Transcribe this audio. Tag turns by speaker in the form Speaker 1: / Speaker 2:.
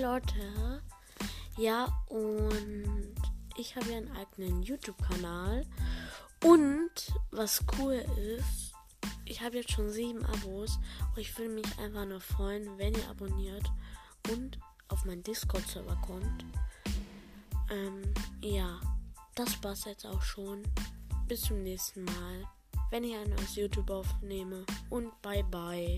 Speaker 1: Leute. Ja, und ich habe ja einen eigenen YouTube-Kanal. Und was cool ist, ich habe jetzt schon sieben Abos. Und ich würde mich einfach nur freuen, wenn ihr abonniert und auf meinen Discord-Server kommt. Ähm, ja, das war's jetzt auch schon. Bis zum nächsten Mal, wenn ich ein neues YouTube aufnehme. Und bye bye.